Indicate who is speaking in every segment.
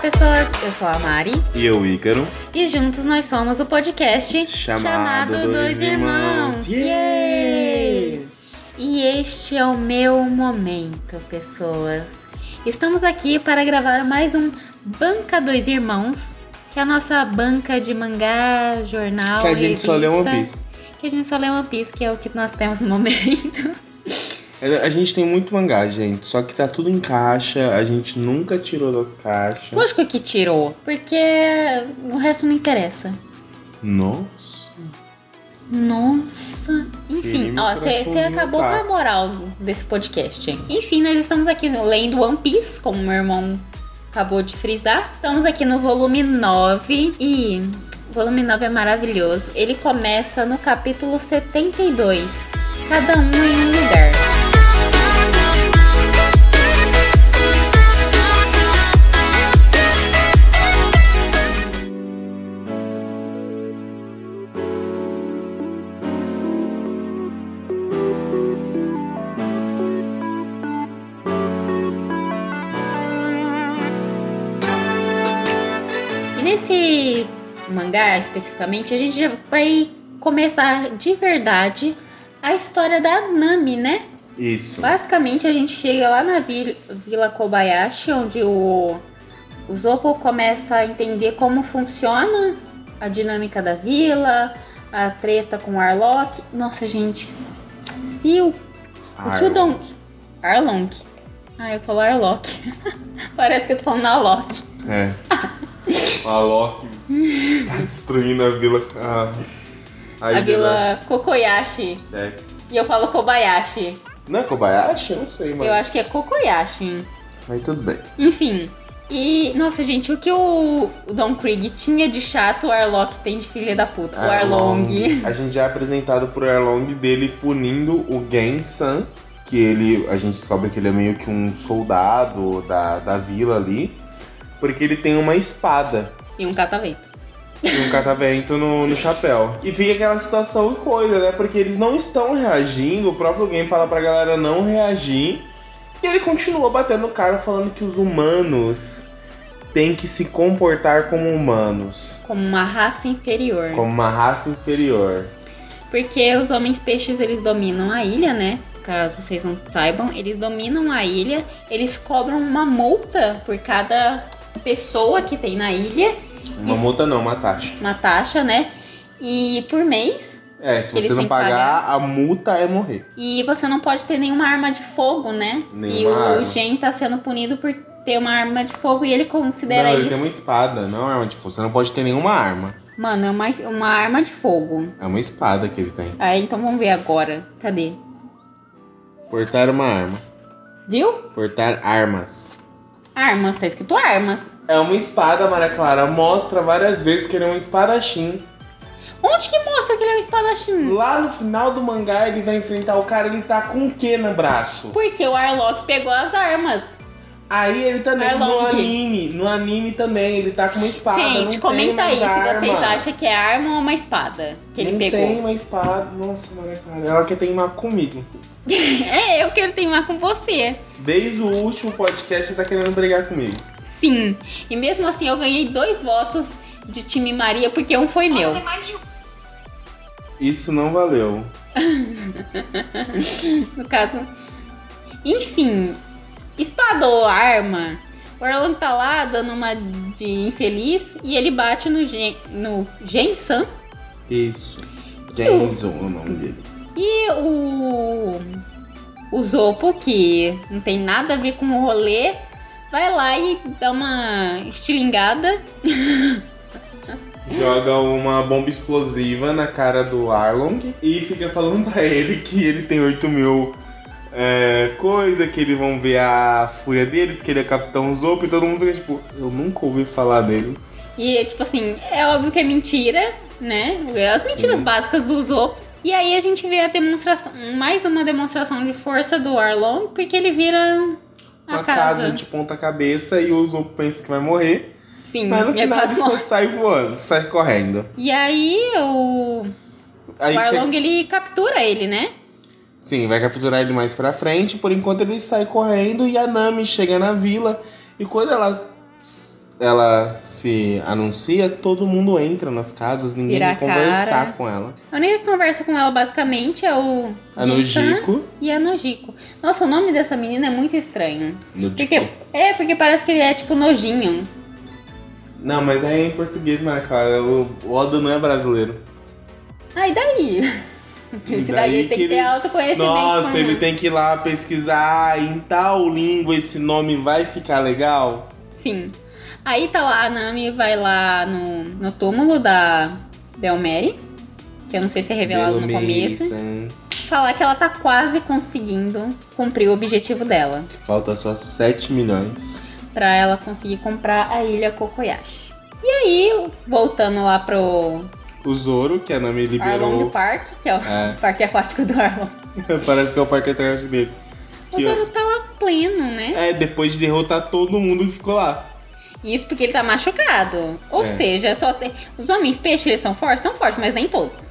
Speaker 1: pessoas, eu sou a Mari
Speaker 2: E eu, Ícaro.
Speaker 1: e juntos nós somos o podcast
Speaker 2: Chamado Dois Irmãos.
Speaker 1: Yay! E este é o meu momento, pessoas. Estamos aqui para gravar mais um Banca Dois Irmãos, que é a nossa banca de mangá, jornal,
Speaker 2: Que a gente só lê One
Speaker 1: revista,
Speaker 2: Piece.
Speaker 1: Que a gente só lê One Piece, que é o que nós temos no momento.
Speaker 2: A a gente tem muito mangá, gente. Só que tá tudo em caixa. A gente nunca tirou das caixas.
Speaker 1: Lógico que tirou, porque o resto não interessa.
Speaker 2: Nossa.
Speaker 1: Nossa. Enfim, ó, você acabou
Speaker 2: tá.
Speaker 1: com a moral desse podcast. hein? Enfim, nós estamos aqui no- lendo One Piece, como meu irmão acabou de frisar. Estamos aqui no volume 9 e o volume 9 é maravilhoso. Ele começa no capítulo 72. Cada um em um lugar. Nesse mangá especificamente, a gente já vai começar de verdade a história da Nami, né?
Speaker 2: Isso.
Speaker 1: Basicamente, a gente chega lá na vil- Vila Kobayashi, onde o, o Zoppo começa a entender como funciona a dinâmica da vila, a treta com o Arlong. Nossa, gente, se o, o tio Dom... Arlong. Ah, eu falo Arlong. Parece que eu tô falando Arlong.
Speaker 2: É. a Loki tá destruindo a vila. A,
Speaker 1: A Vila Kokoyashi.
Speaker 2: É.
Speaker 1: E eu falo Kobayashi.
Speaker 2: Não é Kobayashi? Eu não sei, mas.
Speaker 1: Eu acho que é Kokoyashi.
Speaker 2: Mas tudo bem.
Speaker 1: Enfim. E, nossa, gente, o que o, Don Krieg tinha de chato, o Arlong tem de filha da puta. O Arlong.
Speaker 2: A gente já é apresentado por Arlong dele punindo o Gen-san. Que ele. A gente descobre que ele é meio que um soldado da, da vila ali. Porque ele tem uma espada.
Speaker 1: E um catavento.
Speaker 2: e um catavento no, no chapéu. E fica aquela situação e coisa, né? Porque eles não estão reagindo, o próprio game fala pra galera não reagir. E ele continua batendo no cara falando que os humanos têm que se comportar como humanos.
Speaker 1: Como uma raça inferior.
Speaker 2: Como uma raça inferior.
Speaker 1: Porque os homens peixes, eles dominam a ilha, né? Caso vocês não saibam, eles dominam a ilha. Eles cobram uma multa por cada pessoa que tem na ilha.
Speaker 2: Uma
Speaker 1: Isso.
Speaker 2: multa não, uma taxa.
Speaker 1: Uma taxa, né? E por mês,
Speaker 2: É, se você não
Speaker 1: que
Speaker 2: pagar, a multa é morrer.
Speaker 1: E você não pode ter nenhuma arma de fogo, né? e
Speaker 2: Nenhuma
Speaker 1: o
Speaker 2: arma.
Speaker 1: Gen tá sendo punido por ter uma arma de fogo e ele considera
Speaker 2: não, ele
Speaker 1: isso.
Speaker 2: tem uma espada, não é uma arma de fogo. Você não pode ter nenhuma arma.
Speaker 1: Mano, é uma, uma arma de fogo.
Speaker 2: É uma espada que ele tem.
Speaker 1: Aí então vamos ver agora. Cadê?
Speaker 2: Portar uma arma.
Speaker 1: Viu?
Speaker 2: Portar armas.
Speaker 1: Armas, tá escrito armas.
Speaker 2: É uma espada, Maria Clara. Mostra várias vezes que ele é um espadachim.
Speaker 1: Onde que mostra que ele é um espadachim?
Speaker 2: Lá no final do mangá, ele vai enfrentar o cara, ele tá com o que no braço?
Speaker 1: Porque o Arlok pegou as armas.
Speaker 2: Aí ele também, no
Speaker 1: Arlong.
Speaker 2: anime, no anime também, ele tá com uma espada.
Speaker 1: Gente, comenta aí
Speaker 2: mais
Speaker 1: se
Speaker 2: arma.
Speaker 1: vocês acham que é arma ou uma espada que ele pegou.
Speaker 2: tem uma espada. Nossa, Maria Clara, ela quer teimar comigo.
Speaker 1: é, eu quero teimar com você.
Speaker 2: Desde o último podcast, você tá querendo brigar comigo.
Speaker 1: Sim. E mesmo assim eu ganhei dois votos de time Maria porque um foi meu.
Speaker 2: Isso não valeu.
Speaker 1: No caso. Enfim, espada ou arma. O Arlong tá lá dando uma de infeliz e ele bate no Gen, no Gen-san.
Speaker 2: Isso. Genzo é o nome dele.
Speaker 1: E o. O Zopo, que não tem nada a ver com o rolê, vai lá e dá uma estilingada.
Speaker 2: Joga uma bomba explosiva na cara do Arlong e fica falando pra ele que ele tem 8 mil é, coisa, que eles vão ver a fúria deles, que ele é Capitão Zopo e todo mundo fica tipo, eu nunca ouvi falar dele.
Speaker 1: E, tipo assim, é óbvio que é mentira, né? As mentiras
Speaker 2: Sim.
Speaker 1: básicas do Zopo. E aí a gente vê a demonstração, mais uma demonstração de força do Arlong, porque ele vira a
Speaker 2: Uma
Speaker 1: casa.
Speaker 2: casa de ponta cabeça e o Zopo pensa que vai morrer,
Speaker 1: Sim,
Speaker 2: mas no
Speaker 1: é
Speaker 2: final ele só sai voando, sai correndo.
Speaker 1: E aí o,
Speaker 2: Aí
Speaker 1: o
Speaker 2: chega-
Speaker 1: Arlong ele captura ele, né?
Speaker 2: Sim, vai capturar ele mais pra frente. Por enquanto ele sai correndo e a Nami chega na vila. E quando ela ela se anuncia, todo mundo entra nas casas, ninguém
Speaker 1: Vira a
Speaker 2: conversar
Speaker 1: cara.
Speaker 2: com ela.
Speaker 1: A única que conversa com ela basicamente é o
Speaker 2: A
Speaker 1: Gin-san
Speaker 2: Nojiko.
Speaker 1: e a Nojiko. Nossa, o nome dessa menina é muito estranho. Porque, é, porque parece que ele é tipo nojinho.
Speaker 2: Não, mas é em português, né, cara? O Oda não é brasileiro.
Speaker 1: E daí? Esse daí,
Speaker 2: daí
Speaker 1: tem que,
Speaker 2: que
Speaker 1: ter
Speaker 2: ele-
Speaker 1: autoconhecimento.
Speaker 2: Nossa, ele tem que ir lá pesquisar "Ah, em tal língua esse nome vai ficar legal.
Speaker 1: Sim. Aí tá lá, a Nami vai lá no, no túmulo da Belmeri, que eu não sei se é revelado no começo,
Speaker 2: Beleza.
Speaker 1: falar que ela tá quase conseguindo cumprir o objetivo dela.
Speaker 2: Falta só 7 milhões.
Speaker 1: Pra ela conseguir comprar a ilha Kokoyashi. E aí, voltando lá pro
Speaker 2: O Zoro, que a Nami
Speaker 1: Arlong
Speaker 2: liberou.
Speaker 1: Park, que é o
Speaker 2: É.
Speaker 1: parque aquático do Arlong.
Speaker 2: Parece que é o parque atrás dele.
Speaker 1: O
Speaker 2: Que, ó,
Speaker 1: Zoro tá lá pleno, né?
Speaker 2: É, depois de derrotar todo mundo que ficou lá.
Speaker 1: Isso porque ele tá machucado. Ou
Speaker 2: É.
Speaker 1: seja, só tem... os homens peixes eles são fortes? São fortes, mas nem todos.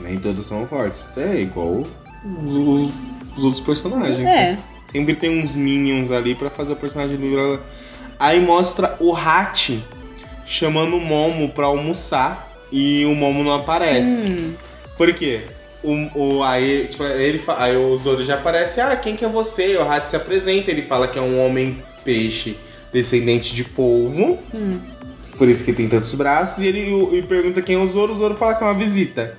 Speaker 2: Nem todos são fortes. É igual os, os- os outros personagens.
Speaker 1: É.
Speaker 2: Sempre tem uns minions ali pra fazer o personagem do Aí mostra o Hat chamando o Momo pra almoçar e o Momo não aparece.
Speaker 1: Sim.
Speaker 2: Por quê? O, o, aí, tipo, ele, aí o Zoro já aparece, ah, quem que é você? O Hat se apresenta, ele fala que é um homem peixe descendente de polvo,
Speaker 1: Sim.
Speaker 2: por isso que tem tantos braços, e ele o- e pergunta quem é o Zoro, o Zoro fala que é uma visita.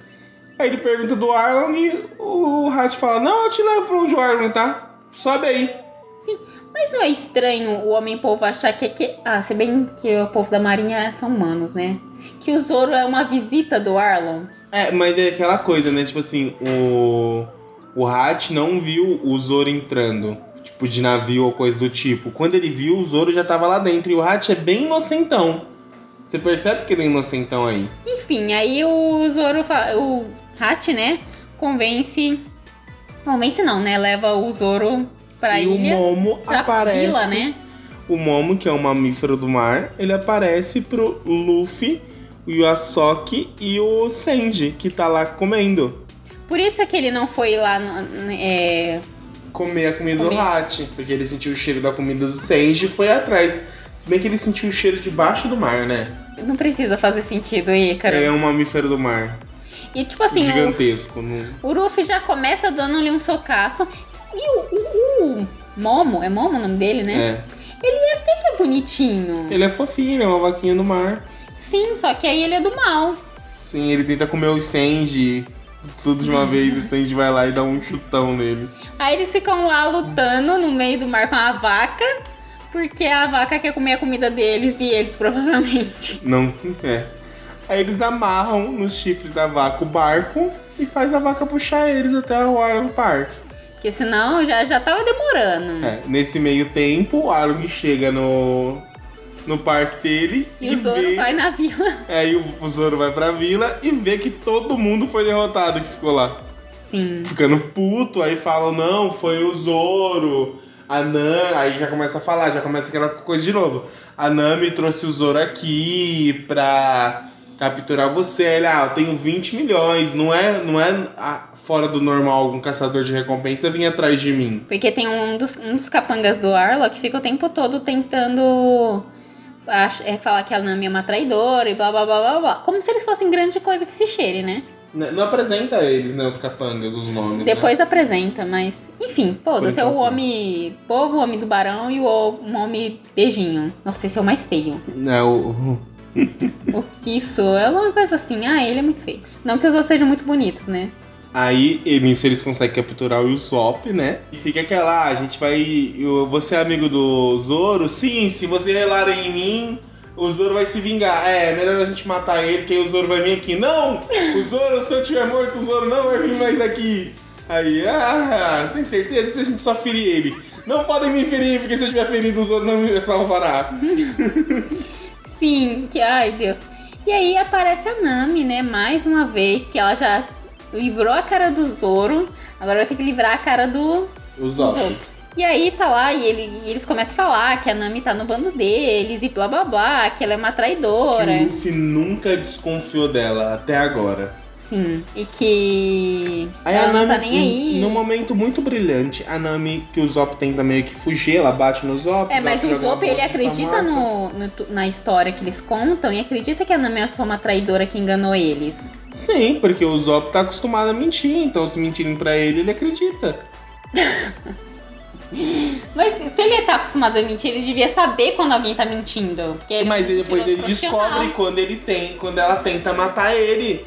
Speaker 2: Aí ele pergunta do Arlong e o Hat fala, não, eu te levo pra onde o Arlong tá, sobe aí.
Speaker 1: Mas não é estranho o homem-povo achar que, que. Ah, se bem que o povo da marinha são humanos, né? Que o Zoro é uma visita do Arlong.
Speaker 2: É, mas é aquela coisa, né? Tipo assim, o. O Hat não viu o Zoro entrando. Tipo, de navio ou coisa do tipo. Quando ele viu, o Zoro já tava lá dentro. E o Hat é bem inocentão. Você percebe que ele é inocentão aí.
Speaker 1: Enfim, aí o Zoro. fa- O Hat, né? Convence. Convence não, né? Leva o Zoro pra
Speaker 2: e
Speaker 1: ilha.
Speaker 2: o Momo aparece.
Speaker 1: vila, né?
Speaker 2: O Momo, que é um mamífero do mar, ele aparece pro Luffy, o Yasuki e o Senji, que tá lá comendo.
Speaker 1: Por isso que ele não foi lá. no- é,
Speaker 2: Comer a comida
Speaker 1: Comer.
Speaker 2: do Hat. Porque ele sentiu o cheiro da comida do Senji e foi atrás. Se bem que ele sentiu o cheiro debaixo do mar, né?
Speaker 1: Não precisa fazer sentido aí, cara.
Speaker 2: Ele é um mamífero do mar.
Speaker 1: E tipo assim, o,
Speaker 2: gigantesco. não-
Speaker 1: o Luffy já começa dando-lhe um socaço. E o, o- o Momo, é Momo o nome dele, né?
Speaker 2: É.
Speaker 1: Ele até que é bonitinho.
Speaker 2: Ele é fofinho, é uma vaquinha do mar.
Speaker 1: Sim, só que aí ele é do mal.
Speaker 2: Sim, ele tenta comer o Senji tudo de uma vez. e o Senji vai lá e dá um chutão nele.
Speaker 1: Aí eles ficam lá lutando no meio do mar com a vaca. Porque a vaca quer comer a comida deles e eles provavelmente.
Speaker 2: Não é. Aí eles amarram no chifre da vaca o barco e faz a vaca puxar eles até o Arlong Park.
Speaker 1: Porque senão já, já tava demorando.
Speaker 2: É, nesse meio tempo, o Arlong chega no, no parque dele
Speaker 1: E,
Speaker 2: e,
Speaker 1: o Zoro
Speaker 2: vê...
Speaker 1: vai na vila.
Speaker 2: Aí o, o Zoro vai pra vila e vê que todo mundo foi derrotado que ficou lá.
Speaker 1: Sim.
Speaker 2: Ficando puto, aí falam, não, foi o Zoro. A Nami, aí já começa a falar, já começa aquela coisa de novo. A Nami trouxe o Zoro aqui pra capturar você. Ele, ah, eu tenho 20 milhões, não é, não é ah, fora do normal algum caçador de recompensa vir atrás de mim.
Speaker 1: Porque tem um dos, um dos capangas do Arlo que fica o tempo todo tentando é, falar que a Nami é uma traidora e blá blá blá blá blá. Como se eles fossem grande coisa que se cheire, né?
Speaker 2: N- Não apresenta eles, né, os capangas, os nomes, né?
Speaker 1: Depois apresenta, mas enfim, foda-se. É o homem povo, o homem do barão e o o homem beijinho. Nossa, esse é o mais feio.
Speaker 2: É, o...
Speaker 1: O que isso? É uma coisa assim, ah, ele é muito feio. Não que os outros sejam muito bonitos, né?
Speaker 2: Aí, nisso eles conseguem capturar o Usopp, né? E fica aquela, ah, a gente vai. Você é amigo do Zoro? Sim, se você relar em mim, o Zoro vai se vingar. É, melhor a gente matar ele, que aí o Zoro vai vir aqui. Não! O Zoro, se eu tiver morto, o Zoro não vai vir mais aqui. Aí, ah, tem certeza se a gente só ferir ele? Não podem me ferir, porque se eu tiver ferido, o Zoro não me salvará.
Speaker 1: Sim, que ai Deus. E aí aparece a Nami, né? Mais uma vez, porque ela já livrou a cara do Zoro. Agora vai ter que livrar a cara do
Speaker 2: Usopp.
Speaker 1: E aí tá lá e, ele- e eles começam a falar que a Nami tá no bando deles e blá blá blá, que ela é uma traidora.
Speaker 2: Que o Luffy nunca desconfiou dela, até agora.
Speaker 1: Sim. E que
Speaker 2: Aí
Speaker 1: ela
Speaker 2: a
Speaker 1: não
Speaker 2: Nami,
Speaker 1: tá nem aí.
Speaker 2: num momento muito brilhante, a Nami, que o Zop tenta meio que fugir, ela bate no Zop.
Speaker 1: É, mas o Zop, ele acredita no, no na história que eles contam e acredita que a Nami é só uma traidora que enganou eles.
Speaker 2: Sim, porque o Zop tá acostumado a mentir, então se mentirem pra ele, ele acredita.
Speaker 1: Mas se ele tá acostumado a mentir, ele devia saber quando alguém tá mentindo. É
Speaker 2: Mas ele- depois ele descobre quando ele tem, quando ela tenta matar ele.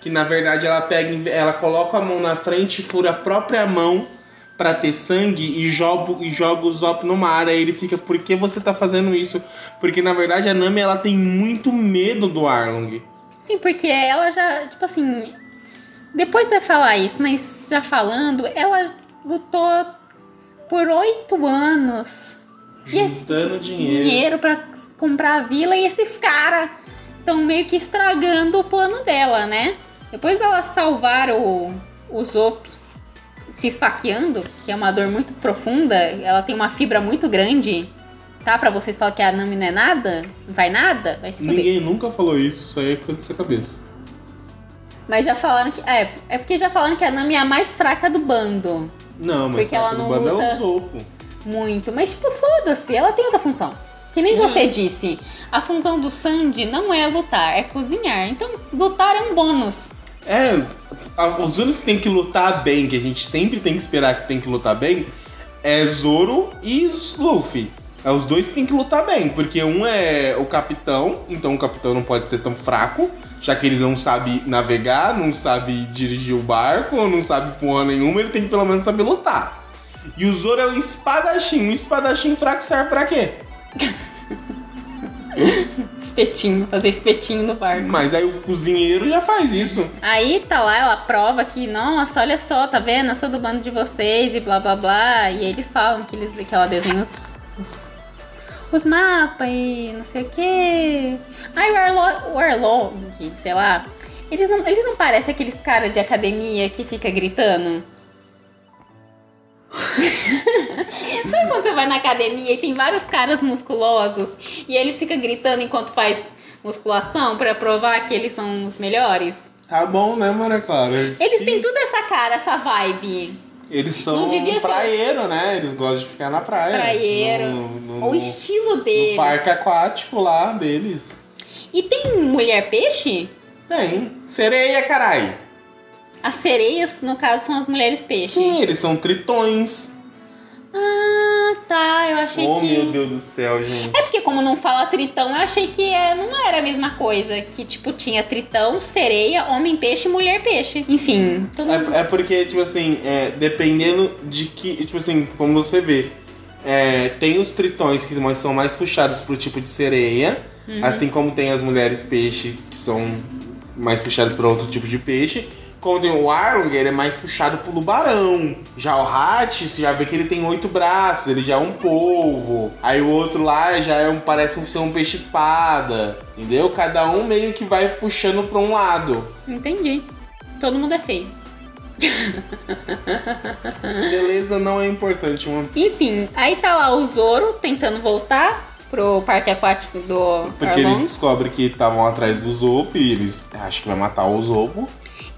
Speaker 2: Que na verdade ela pega, ela coloca a mão na frente, fura a própria mão pra ter sangue e joga, e joga o Zop no mar. Aí ele fica, por que você tá fazendo isso? Porque na verdade a Nami ela tem muito medo do Arlong.
Speaker 1: Sim, porque ela já, tipo assim. Depois vai falar isso, mas já falando, ela lutou por oito anos.
Speaker 2: Juntando dinheiro.
Speaker 1: dinheiro pra comprar a vila e esses caras estão meio que estragando o plano dela, né? Depois dela salvar o, o Zop se esfaqueando, que é uma dor muito profunda, ela tem uma fibra muito grande, tá? Pra vocês falarem que a Nami não é nada, não vai nada, vai se fuder.
Speaker 2: Ninguém nunca falou isso, isso aí é coisa da sua cabeça.
Speaker 1: Mas já falaram que. É, é porque já falaram que a Nami é a mais fraca do bando.
Speaker 2: Não, mas
Speaker 1: Porque ela
Speaker 2: parte do
Speaker 1: não
Speaker 2: bando é
Speaker 1: luta.
Speaker 2: o Zopo.
Speaker 1: Muito. Mas, tipo, foda-se, ela tem outra função. Que nem
Speaker 2: Uhum.
Speaker 1: você disse. A função do Sandy não é lutar, é cozinhar. Então, lutar é um bônus.
Speaker 2: É, os únicos que tem que lutar bem, que a gente sempre tem que esperar que tem que lutar bem, é Zoro e Luffy. É os dois que tem que lutar bem, porque um é o capitão, então o capitão não pode ser tão fraco, já que ele não sabe navegar, não sabe dirigir o barco, não sabe porra nenhuma, ele tem que pelo menos saber lutar. E o Zoro é o espadachim. Um espadachim fraco serve pra quê?
Speaker 1: Espetinho, fazer espetinho no barco.
Speaker 2: Mas aí o cozinheiro já faz isso.
Speaker 1: Aí tá lá, ela prova que, nossa, olha só, tá vendo? Eu sou do bando de vocês e blá blá blá. E eles falam que, eles, que ela desenha os, os, os mapas e não sei o quê. Aí o Arlong, o Arlong, sei lá, eles não, ele não parece aqueles cara de academia que fica gritando? Sabe quando você vai na academia e tem vários caras musculosos e eles ficam gritando enquanto faz musculação pra provar que eles são os melhores?
Speaker 2: Tá bom, né, Maria Clara?
Speaker 1: Eles têm tudo essa cara, essa vibe.
Speaker 2: Eles são
Speaker 1: Não devia ser-
Speaker 2: praieiro, né? Eles gostam de ficar na praia.
Speaker 1: Praieiro.
Speaker 2: No, no-
Speaker 1: O estilo
Speaker 2: no
Speaker 1: deles.
Speaker 2: parque aquático lá deles.
Speaker 1: E tem mulher peixe?
Speaker 2: Tem. Sereia, carai.
Speaker 1: As sereias, no caso, são as mulheres peixe.
Speaker 2: Sim, eles são tritões.
Speaker 1: Ah, tá. Eu achei
Speaker 2: oh,
Speaker 1: que.
Speaker 2: meu Deus do céu, gente.
Speaker 1: É porque como não fala tritão, eu achei que é, não era a mesma coisa. Que, tipo, tinha tritão, sereia, homem peixe e mulher peixe. Enfim, todo mundo...
Speaker 2: É, é porque, tipo assim, é, dependendo de que. Tipo assim, como você vê, é, tem os tritões que são mais puxados pro tipo de sereia,
Speaker 1: Uhum.
Speaker 2: assim como tem as mulheres peixe que são mais puxadas para outro tipo de peixe. Como tem o Arlong, ele é mais puxado pro tubarão. Já o Hatch, você já vê que ele tem oito braços, ele já é um polvo. Aí o outro lá já é um, parece ser um peixe-espada. Entendeu? Cada um meio que vai puxando pra um lado.
Speaker 1: Entendi. Todo mundo é feio.
Speaker 2: Beleza não é importante. Uma
Speaker 1: Enfim, aí tá lá o Zoro tentando voltar pro parque aquático do
Speaker 2: Porque ele descobre que estavam atrás do Zopo e eles acham que vai matar o Zopo.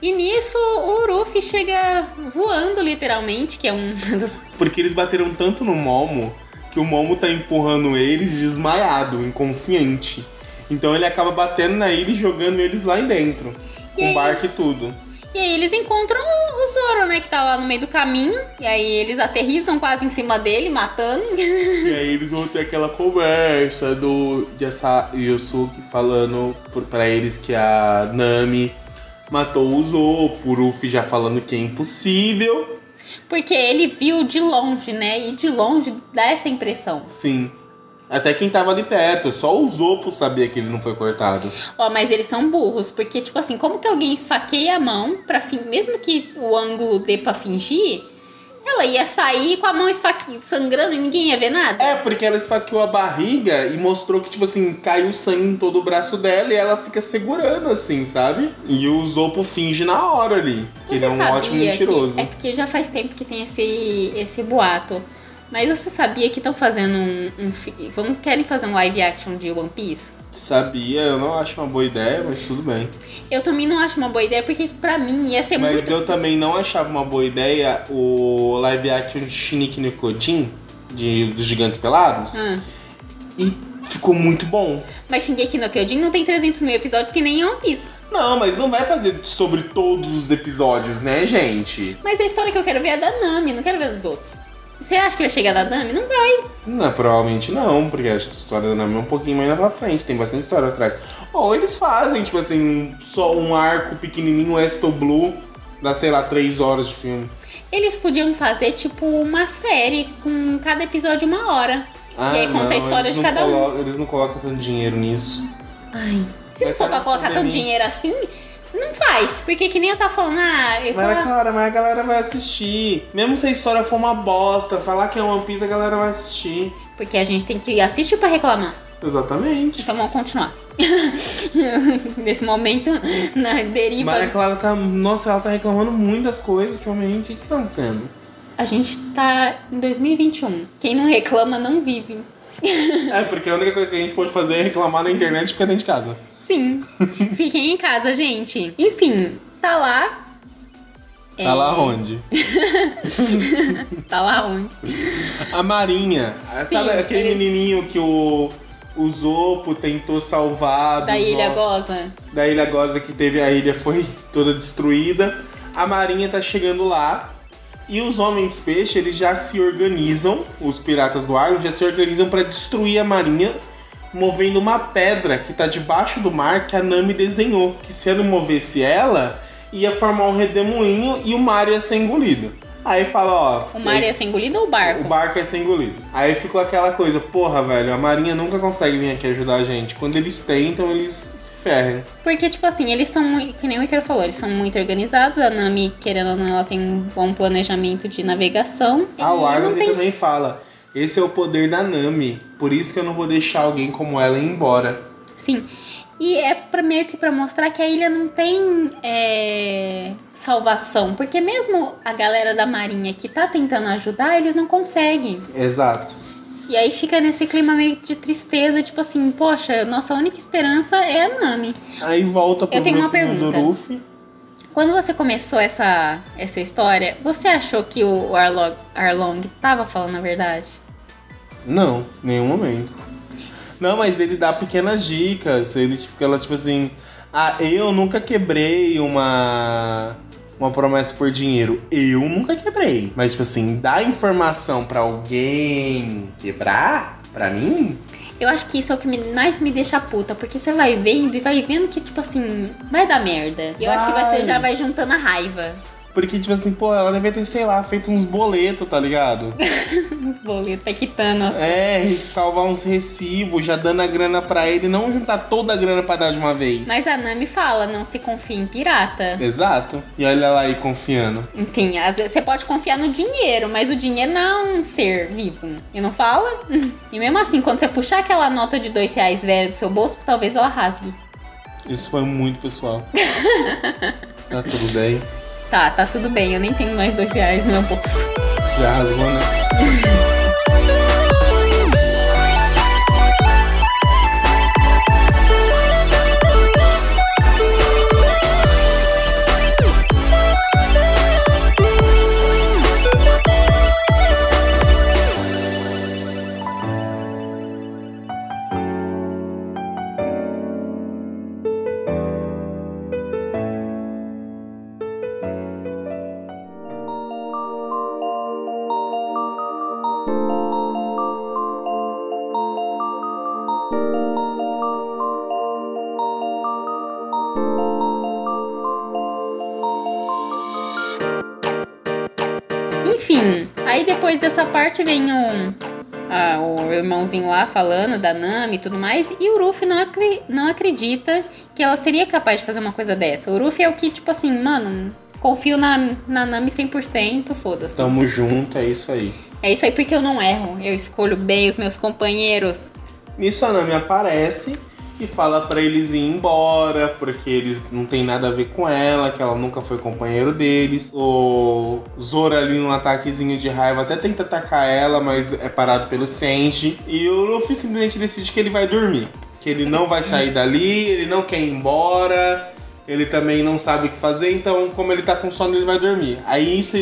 Speaker 1: E nisso o Ruffy chega voando, literalmente, que é um dos.
Speaker 2: Porque eles bateram tanto no Momo que o Momo tá empurrando eles desmaiado, inconsciente. Então ele acaba batendo na ilha e jogando eles lá em dentro.
Speaker 1: E
Speaker 2: Com barco e tudo.
Speaker 1: E aí eles encontram o Zoro, né? Que tá lá no meio do caminho. E aí eles aterrissam quase em cima dele, matando.
Speaker 2: E aí eles vão ter aquela conversa do Yasa Yosuke falando por- pra eles que a Nami matou o Zopo, o Luffy já falando que é impossível.
Speaker 1: Porque ele viu de longe, né? E de longe dá essa impressão.
Speaker 2: Sim. Até quem tava ali perto, só o Zopo sabia que ele não foi cortado.
Speaker 1: Ó, mas eles são burros, porque, tipo assim, como que alguém esfaqueia a mão pra fim. Mesmo que o ângulo dê pra fingir, ela ia sair com a mão esfaque... sangrando e ninguém ia ver nada.
Speaker 2: É, porque ela esfaqueou a barriga e mostrou que, tipo assim, caiu sangue em todo o braço dela e ela fica segurando, assim, sabe? E o Zopo finge na hora ali. que ele
Speaker 1: Você
Speaker 2: é um ótimo mentiroso.
Speaker 1: que. É porque já faz tempo que tem esse, esse boato. Mas você sabia que estão fazendo um, um. Vão, querem fazer um live action de One Piece?
Speaker 2: Sabia, eu não acho uma boa ideia, mas tudo bem.
Speaker 1: Eu também não acho uma boa ideia, porque pra mim ia ser
Speaker 2: Mas
Speaker 1: muito.
Speaker 2: eu também não achava uma boa ideia o live action de Shiniki no Kyojin, de, dos Gigantes Pelados.
Speaker 1: Ah,
Speaker 2: E ficou muito bom.
Speaker 1: mas Shingeki no Kyojin não tem 300 mil episódios que nem One Piece.
Speaker 2: Não, mas não vai fazer sobre todos os episódios, né, gente?
Speaker 1: Mas a história que eu quero ver é da Nami, não quero ver dos outros. Você acha que vai chegar da Nami? Não vai.
Speaker 2: Não, provavelmente não, porque a história da Nami é um pouquinho mais pra frente, tem bastante história atrás. Ou eles fazem, tipo assim, só um arco pequenininho, Esto Blue, dá, sei lá, três horas de filme.
Speaker 1: Eles podiam fazer, tipo, uma série com cada episódio uma hora. e aí conta a história de
Speaker 2: não
Speaker 1: cada um.
Speaker 2: Eles não colocam tanto dinheiro nisso.
Speaker 1: Ai, se não for pra colocar tanto dinheiro assim, não faz. Porque que nem eu tava falando, ah, eu
Speaker 2: Mas,
Speaker 1: falo,
Speaker 2: cara, mas a galera vai assistir. Mesmo se a história for uma bosta, falar que é One Piece, a galera vai assistir.
Speaker 1: porque a gente tem que assistir pra reclamar.
Speaker 2: Exatamente.
Speaker 1: Então vamos continuar. Nesse momento, na deriva.
Speaker 2: Maria Clara tá. Nossa, ela tá reclamando muitas coisas ultimamente. O que tá acontecendo?
Speaker 1: A gente tá em 2021. Quem não reclama não vive.
Speaker 2: É, porque a única coisa que a gente pode fazer é reclamar na internet e ficar dentro de casa.
Speaker 1: Sim. Fiquem em casa, gente. Enfim, tá lá.
Speaker 2: Tá
Speaker 1: É,
Speaker 2: lá onde?
Speaker 1: Tá lá onde?
Speaker 2: A Marinha. Sabe
Speaker 1: Sim,
Speaker 2: aquele
Speaker 1: ele-
Speaker 2: menininho que o, o Zopo tentou salvar
Speaker 1: Da Ilha
Speaker 2: Zo-
Speaker 1: Goza.
Speaker 2: da Ilha Goza que teve a ilha foi toda destruída. A Marinha tá chegando lá. E os homens peixe, eles já se organizam, os piratas do ar já se organizam para destruir a marinha, movendo uma pedra que tá debaixo do mar que a Nami desenhou, que se ela movesse ela, ia formar um redemoinho e o mar ia ser engolido. Aí fala, ó,
Speaker 1: O mar ia
Speaker 2: esse-
Speaker 1: ser engolido ou o barco?
Speaker 2: o barco ia ser engolido. Aí ficou aquela coisa, porra, velho, a marinha nunca consegue vir aqui ajudar a gente. Quando eles tentam, eles se ferram.
Speaker 1: Porque, tipo assim, eles são muito. Que nem o Icaro falou, eles são muito organizados. A Nami, querendo ou não, ela tem um bom planejamento de navegação.
Speaker 2: Ah, o
Speaker 1: tem.
Speaker 2: também fala. Esse é o poder da Nami. Por isso que eu não vou deixar alguém como ela ir embora.
Speaker 1: Sim. E é pra, meio que pra mostrar que a ilha não tem é, salvação. Porque mesmo a galera da marinha que tá tentando ajudar, eles não conseguem.
Speaker 2: Exato.
Speaker 1: E aí fica nesse clima meio de tristeza, tipo assim, poxa, nossa única esperança é a Nami.
Speaker 2: Aí volta pro
Speaker 1: Eu tenho uma
Speaker 2: grupinho do
Speaker 1: pergunta.
Speaker 2: Luffy.
Speaker 1: Quando você começou essa, essa história, você achou que o Arlong, Arlong tava falando a verdade?
Speaker 2: Não, nenhum momento. Não, mas ele dá pequenas dicas. Ele fica lá, tipo assim. Ah, eu nunca quebrei uma. Uma promessa por dinheiro. Eu nunca quebrei. Mas, tipo assim, dar informação pra alguém quebrar? Pra mim?
Speaker 1: Eu acho que isso é o que mais me deixa puta, porque você vai vendo e vai vendo que, tipo assim, vai dar merda. E eu acho que
Speaker 2: Vai.
Speaker 1: você já vai juntando a raiva.
Speaker 2: Porque, tipo assim, pô, ela devia ter, sei lá, feito uns boletos, tá ligado?
Speaker 1: Uns boletos, vai quitando
Speaker 2: É, salvar uns recibos, já dando a grana pra ele, não juntar toda a grana pra dar de uma vez.
Speaker 1: Mas a Nami fala, não se confie em pirata.
Speaker 2: Exato. E olha lá aí confiando.
Speaker 1: Enfim, às vezes você pode confiar no dinheiro, mas o dinheiro não é um ser vivo. E não fala? E mesmo assim, quando você puxar aquela nota de dois reais velha do seu bolso, talvez ela rasgue.
Speaker 2: Isso foi muito pessoal. tá tudo bem.
Speaker 1: Tá, tá tudo bem, eu nem tenho mais dois reais no meu bolso.
Speaker 2: Já rasgou, né?
Speaker 1: Falando da Nami e tudo mais, e o Ruffy não, acre- não acredita que ela seria capaz de fazer uma coisa dessa. O Ruffy é o que, tipo assim, mano, confio na, na Nami 100%, foda-se.
Speaker 2: Tamo junto, é isso aí.
Speaker 1: É isso aí porque eu não erro, eu escolho bem os meus companheiros.
Speaker 2: Nisso a Nami aparece e fala para eles ir embora, porque eles não tem nada a ver com ela, que ela nunca foi companheiro deles. O Zoro ali num ataquezinho de raiva até tenta atacar ela, mas é parado pelo Senji. E o Luffy simplesmente decide que ele vai dormir. Que ele não vai sair dali, ele não quer ir embora, ele também não sabe o que fazer, então como ele tá com sono, ele vai dormir. Aí isso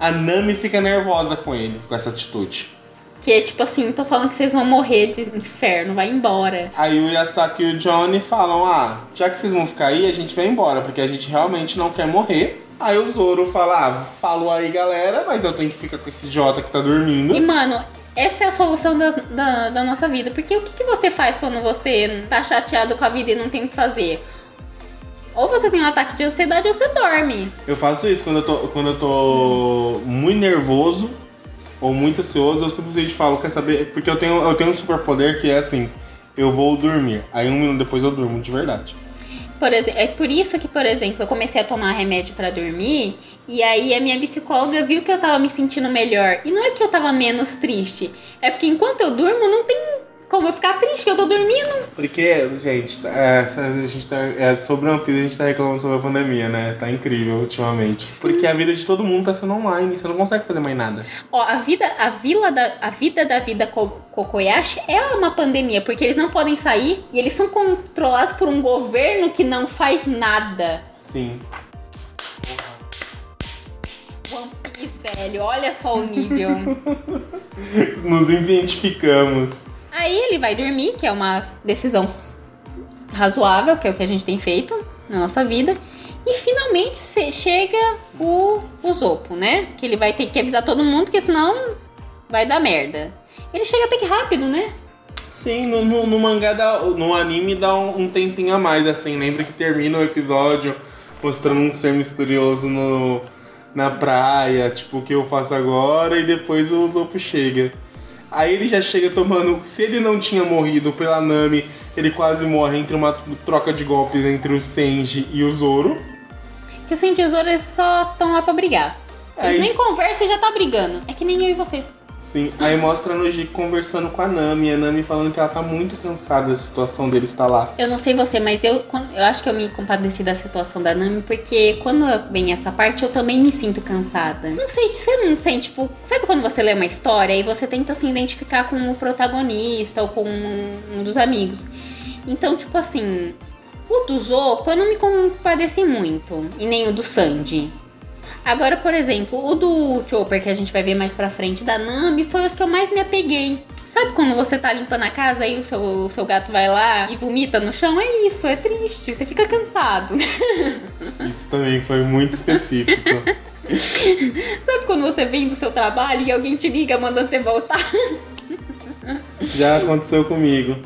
Speaker 2: a Nami fica nervosa com ele, com essa atitude.
Speaker 1: Que é tipo assim, tô falando que vocês vão morrer de inferno, vai embora.
Speaker 2: Aí o Yasaki e o Johnny falam: Ah, já que vocês vão ficar aí, a gente vai embora, porque a gente realmente não quer morrer. Aí o Zoro fala: Ah, falou aí galera, mas eu tenho que ficar com esse idiota que tá dormindo.
Speaker 1: E mano, essa é a solução da, da, da nossa vida. Porque o que, que você faz quando você tá chateado com a vida e não tem o que fazer? Ou você tem um ataque de ansiedade ou você dorme.
Speaker 2: Eu faço isso quando eu tô, quando eu tô muito nervoso ou muito ansioso, eu simplesmente falo, quer saber? Porque eu tenho, eu tenho um superpoder que é assim, eu vou dormir. Aí um minuto depois eu durmo, de verdade.
Speaker 1: Por exemplo, é por isso que, por exemplo, eu comecei a tomar remédio para dormir e aí a minha psicóloga viu que eu tava me sentindo melhor. E não é que eu tava menos triste, é porque enquanto eu durmo não tem como eu ficar triste que eu tô dormindo?
Speaker 2: Porque, gente, é, a gente tá. É, sobre One Piece a gente tá reclamando sobre a pandemia, né? Tá incrível ultimamente. Sim. Porque a vida de todo mundo tá sendo online, você não consegue fazer mais nada.
Speaker 1: Ó, a vida, a vila da. A vida da vida Kokoyashi é uma pandemia, porque eles não podem sair e eles são controlados por um governo que não faz nada.
Speaker 2: Sim.
Speaker 1: One Piece, velho, olha só o nível.
Speaker 2: Nos identificamos.
Speaker 1: Aí ele vai dormir, que é uma decisão razoável, que é o que a gente tem feito na nossa vida. E finalmente chega o, o Zopo, né? Que ele vai ter que avisar todo mundo, porque senão vai dar merda. Ele chega até que rápido, né?
Speaker 2: Sim, no, no, no mangá, dá, no anime dá um, um, tempinho a mais, assim. Lembra que termina o episódio mostrando um ser misterioso no, na praia, tipo, o que eu faço agora, e depois o Zopo chega. Aí ele já chega tomando. Se ele não tinha morrido pela Nami, ele quase morre entre uma troca de golpes entre o Senji e o Zoro.
Speaker 1: Que o Senji e o Zoro eles só estão lá pra brigar. É eles nem conversam e já tá brigando. É que nem eu e você.
Speaker 2: Sim, aí mostra a Nojiko conversando com a Nami, a Nami falando que ela tá muito cansada da situação dele estar lá.
Speaker 1: Eu não sei você, mas eu, eu acho que eu me compadeci da situação da Nami, porque quando vem essa parte eu também me sinto cansada. Não sei, você não sente, tipo, sabe quando você lê uma história e você tenta se identificar com o protagonista ou com um, um dos amigos? Então, tipo assim, o do Zopo eu não me compadeci muito, e nem o do Sandy. Agora, por exemplo, o do Chopper, que a gente vai ver mais pra frente, da Nami, foi os que eu mais me apeguei. Sabe quando você tá limpando a casa e o seu, o seu gato vai lá e vomita no chão? É isso, é triste, você fica cansado.
Speaker 2: Isso também foi muito específico.
Speaker 1: Sabe quando você vem do seu trabalho e alguém te liga mandando você voltar?
Speaker 2: Já aconteceu comigo.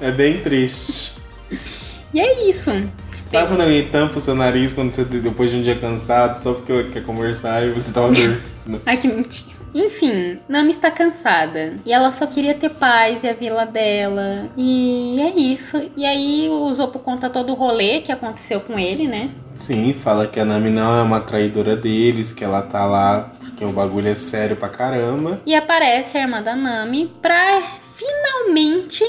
Speaker 2: É bem triste.
Speaker 1: E é isso.
Speaker 2: Sabe quando alguém tampa o seu nariz quando você, depois de um dia cansado, só porque quer conversar e você tava dormindo?
Speaker 1: Ai, que mentira. Enfim, Nami está cansada. E ela só queria ter paz e a vila dela. E é isso. E aí o Zopo conta todo o rolê que aconteceu com ele, né?
Speaker 2: Sim, fala que a Nami não é uma traidora deles, que ela tá lá porque o bagulho é sério pra caramba.
Speaker 1: E aparece a irmã da Nami pra finalmente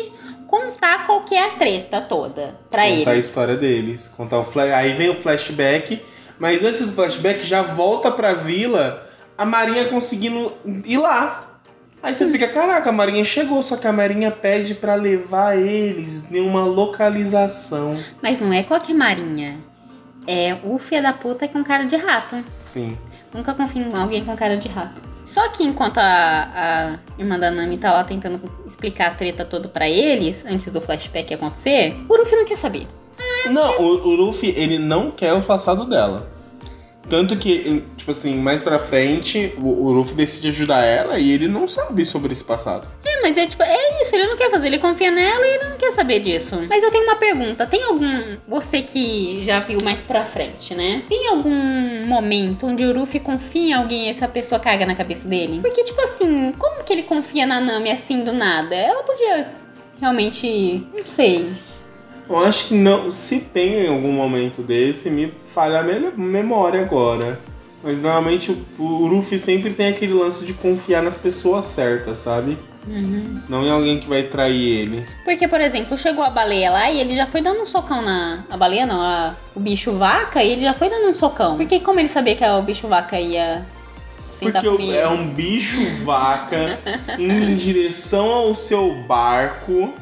Speaker 1: contar qual que é a treta toda pra
Speaker 2: contar
Speaker 1: ele.
Speaker 2: Contar a história deles. Contar o flash... Aí vem o flashback, mas antes do flashback já volta pra vila a Marinha conseguindo ir lá. Aí você fica, caraca, a Marinha chegou, só que a Marinha pede para levar eles em uma localização.
Speaker 1: Mas não é qualquer Marinha. É o filho da puta com cara de rato.
Speaker 2: Sim.
Speaker 1: Nunca confio em alguém com cara de rato. Só que enquanto a, a irmã da Nami tá lá tentando explicar a treta toda para eles, antes do flashback acontecer, o Luffy não quer saber.
Speaker 2: Não, o, o Luffy, ele não quer o passado dela. Tanto que, tipo assim, mais pra frente, o, o Luffy decide ajudar ela e ele não sabe sobre esse passado.
Speaker 1: É, mas é tipo, é isso, ele não quer fazer, ele confia nela e ele não quer saber disso. Mas eu tenho uma pergunta, tem algum, você que já viu mais pra frente, né? Tem algum momento onde o Luffy confia em alguém e essa pessoa caga na cabeça dele? Porque, tipo assim, como que ele confia na Nami assim do nada? Ela podia realmente, não sei...
Speaker 2: Eu acho que não. Se tem em algum momento desse, me falha a memória agora. Mas normalmente o, o Luffy sempre tem aquele lance de confiar nas pessoas certas, sabe? Não em alguém que vai trair ele.
Speaker 1: Porque, por exemplo, chegou a baleia lá e ele já foi dando um socão na. A baleia não, a- o bicho vaca, e ele já foi dando um socão. Porque como ele sabia que o bicho vaca ia tentar
Speaker 2: Porque
Speaker 1: comer?
Speaker 2: é um bicho vaca indo em direção ao seu barco,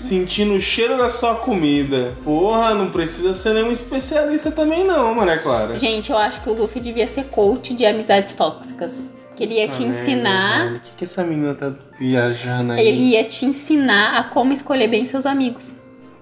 Speaker 2: sentindo o cheiro da sua comida. Porra, não precisa ser nenhum especialista também não, Maria Clara.
Speaker 1: Gente, eu acho que o Luffy devia ser coach de amizades tóxicas. Queria te
Speaker 2: Ah,
Speaker 1: ensinar.
Speaker 2: velho, O que, que essa menina tá viajando aí?
Speaker 1: Ele ia te ensinar a como escolher bem seus amigos.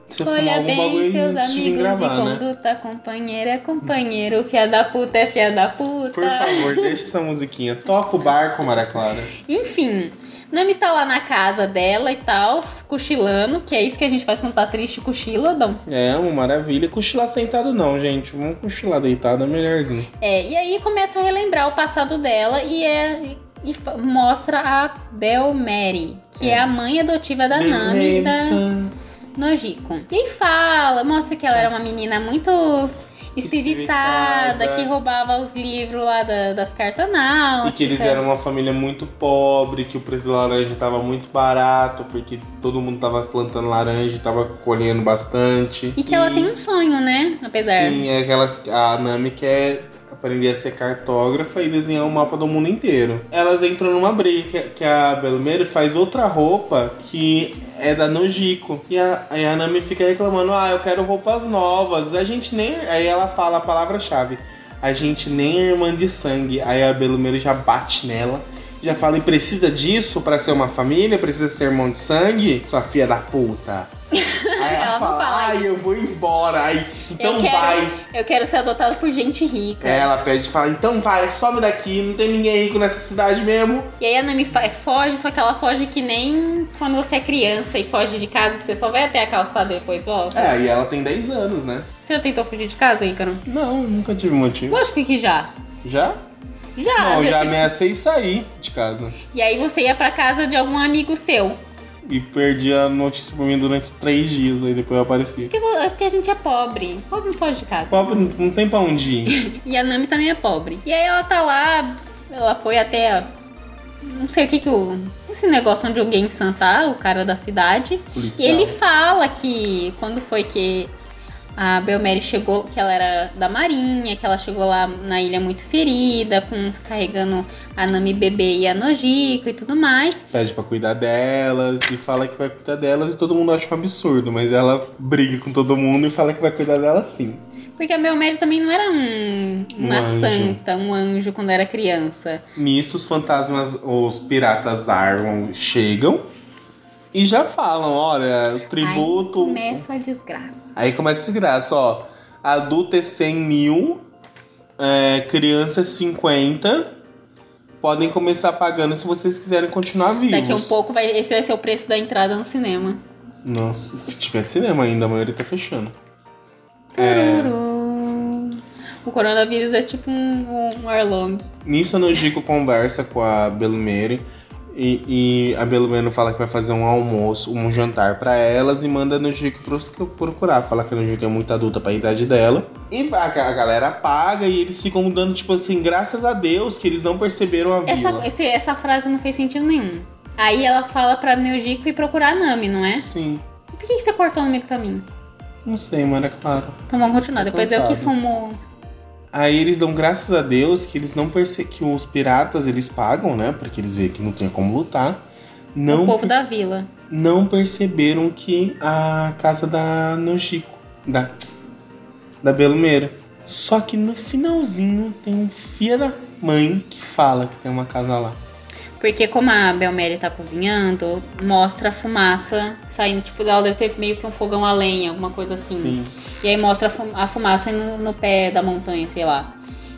Speaker 2: Fumar
Speaker 1: Escolha bem seus amigos
Speaker 2: gravar,
Speaker 1: de
Speaker 2: né?
Speaker 1: conduta, companheiro é companheiro, fia da puta é fia da puta.
Speaker 2: Por favor, deixa essa musiquinha. Toca o barco, Maria Clara.
Speaker 1: Enfim, Nami está lá na casa dela e tal, cochilando, que é isso que a gente faz quando tá triste, cochila, não.
Speaker 2: É, uma maravilha. Cochilar sentado não, gente. Vamos cochilar deitado, é melhorzinho.
Speaker 1: É, e aí começa a relembrar o passado dela e é e mostra a Bel Mary, que é. a mãe adotiva da Nami e da. Nojiko. E fala, mostra que ela era uma menina muito espiritada,
Speaker 2: Espiritada.
Speaker 1: que roubava os livros lá da- das cartas náuticas.
Speaker 2: E que eles eram uma família muito pobre, que o preço da laranja tava muito barato, porque todo mundo tava plantando laranja e tava colhendo bastante.
Speaker 1: E que ela tem um sonho, né? Apesar.
Speaker 2: Sim, é aquelas. A Nami quer aprender a ser cartógrafa e desenhar um mapa do mundo inteiro. Elas entram numa briga que, a Belmeiro faz outra roupa que é da Nojiko. E a, aí a Nami fica reclamando: ah, eu quero roupas novas. A gente nem. Aí ela fala a palavra-chave: a gente nem é irmã de sangue. Aí a Belmeiro já bate nela. Já fala, precisa disso pra ser uma família? Precisa ser irmão de sangue? Sua filha da puta. Aí ela,
Speaker 1: Ela não
Speaker 2: fala,
Speaker 1: fala
Speaker 2: ai, eu vou embora. Aí, então
Speaker 1: eu quero,
Speaker 2: vai.
Speaker 1: Eu quero ser adotado por gente rica.
Speaker 2: É, Ela pede, fala, então vai, some daqui, não tem ninguém rico nessa cidade mesmo.
Speaker 1: E aí a Nami foge, só que ela foge que nem quando você é criança e foge de casa, que você só vai até a calçada e depois volta.
Speaker 2: É, e ela tem 10 anos, né?
Speaker 1: Você já tentou fugir de casa, Ícaro?
Speaker 2: Não, nunca tive motivo.
Speaker 1: Lógico que já.
Speaker 2: Já?
Speaker 1: Já,
Speaker 2: Não, já
Speaker 1: você-
Speaker 2: ameacei sair de casa.
Speaker 1: E aí você ia pra casa de algum amigo seu.
Speaker 2: E perdi a notícia por mim durante 3 dias, aí depois eu apareci.
Speaker 1: Porque, vo- é porque a gente é pobre. Pobre não foge de casa.
Speaker 2: Pobre não- não tem pra onde ir.
Speaker 1: E a Nami também é pobre. E aí ela tá lá, ela foi até. Não sei o que que o. Esse negócio onde o Gensan tá, o cara da cidade.
Speaker 2: Policial.
Speaker 1: E ele fala que quando foi que a Belmeri chegou, que ela era da marinha, que ela chegou lá na ilha muito ferida, com, carregando a Nami bebê e a Nojiko e tudo mais.
Speaker 2: Pede pra cuidar delas e fala que vai cuidar delas e todo mundo acha um absurdo, mas ela briga com todo mundo e fala que vai cuidar delas sim.
Speaker 1: Porque a Belmeri também não era um, uma
Speaker 2: Um
Speaker 1: santa, um anjo quando era criança.
Speaker 2: Nisso, os fantasmas, os piratas Arwan chegam e já falam: olha, o tributo.
Speaker 1: Aí começa a desgraça.
Speaker 2: Aí começa esse graça, ó. Adulto é 100 mil, é, criança é 50. Podem começar pagando se vocês quiserem continuar vivos.
Speaker 1: Daqui a um pouco vai, esse vai ser o preço da entrada no cinema.
Speaker 2: Nossa, se tiver cinema ainda, a maioria tá fechando. É.
Speaker 1: Tururu. O coronavírus é tipo um, um Arlong.
Speaker 2: Nisso a Nojiko conversa com a Belumere e, e a Belumere fala que vai fazer um almoço, um jantar pra elas e manda a Nojiko pros- procurar. Fala que a Nojiko é muito adulta pra idade dela. E a, a galera paga e eles ficam dando, tipo assim, graças a Deus que eles não perceberam a vila.
Speaker 1: Essa, esse- essa frase não fez sentido nenhum. Aí ela fala pra Neujiko ir procurar a Nami, não é?
Speaker 2: Sim,
Speaker 1: Por que, que você cortou no meio do caminho?
Speaker 2: não sei, mas é claro.
Speaker 1: Então vamos continuar. Depois eu que
Speaker 2: cansado.
Speaker 1: fumo.
Speaker 2: Aí eles dão graças a Deus que eles não perce que os piratas eles pagam, né? Porque eles veem que não tem como lutar. Não
Speaker 1: o povo da vila.
Speaker 2: não perceberam que a casa da Nojiko, da, da Belumeira. Só que no finalzinho tem um filho da mãe que fala que tem uma casa lá.
Speaker 1: Porque como a Belmeri tá cozinhando, mostra a fumaça saindo. Tipo, ela deve ter meio que um fogão a lenha, alguma coisa assim.
Speaker 2: Sim.
Speaker 1: E aí mostra a fu- a fumaça indo no pé da montanha, sei lá.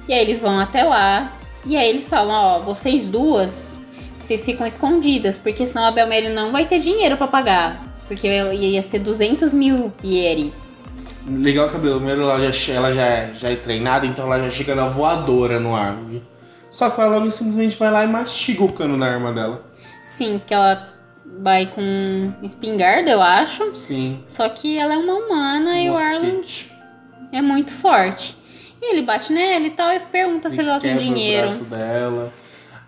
Speaker 1: E aí eles vão até lá. E aí eles falam, ó, vocês duas, vocês ficam escondidas, porque senão a Belmeri não vai ter dinheiro pra pagar. Porque ia ser 200 mil ieres.
Speaker 2: Legal que a Belumeira ela, já, ela já, é, já é treinada, então ela já chega na voadora no ar. viu? Só que ela simplesmente vai lá e mastiga o cano da arma dela.
Speaker 1: Sim, porque ela vai com espingarda, eu acho.
Speaker 2: Sim.
Speaker 1: Só que ela é uma humana e o
Speaker 2: Mosquete.
Speaker 1: é muito forte. E ele bate nela e tal e pergunta se
Speaker 2: E
Speaker 1: ela tem
Speaker 2: quebra o
Speaker 1: dinheiro.
Speaker 2: braço dela.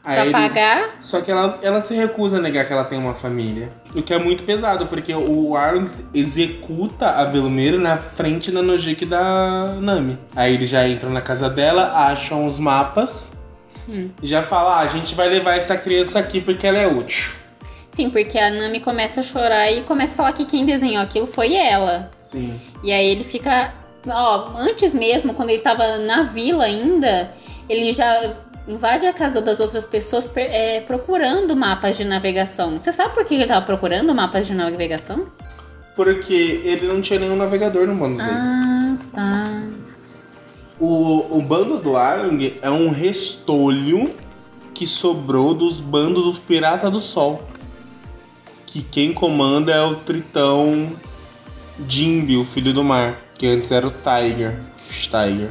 Speaker 2: Aí
Speaker 1: Pra
Speaker 2: ele-
Speaker 1: pagar?
Speaker 2: Só que ela, ela se recusa a negar que ela tem uma família. O que é muito pesado, porque o Arlong executa a Velumeiro na frente da Nojiki e da Nami. Aí eles já entram na casa dela, acham os mapas E já falam: ah, a gente vai levar essa criança aqui porque ela é útil.
Speaker 1: Sim, porque a Nami começa a chorar e começa a falar que quem desenhou aquilo foi ela.
Speaker 2: Sim.
Speaker 1: E aí ele fica. Ó, antes mesmo, quando ele tava na vila ainda, ele já invade a casa das outras pessoas é, procurando mapas de navegação. Você sabe por que ele tava procurando mapas de navegação?
Speaker 2: Porque ele não tinha nenhum navegador no bando dele.
Speaker 1: Ah, tá.
Speaker 2: O, o bando do Arlong é um restolho que sobrou dos bandos dos Piratas do Sol. Que quem comanda é o Tritão Jimby, o filho do mar. Que antes era o Tiger. Tiger.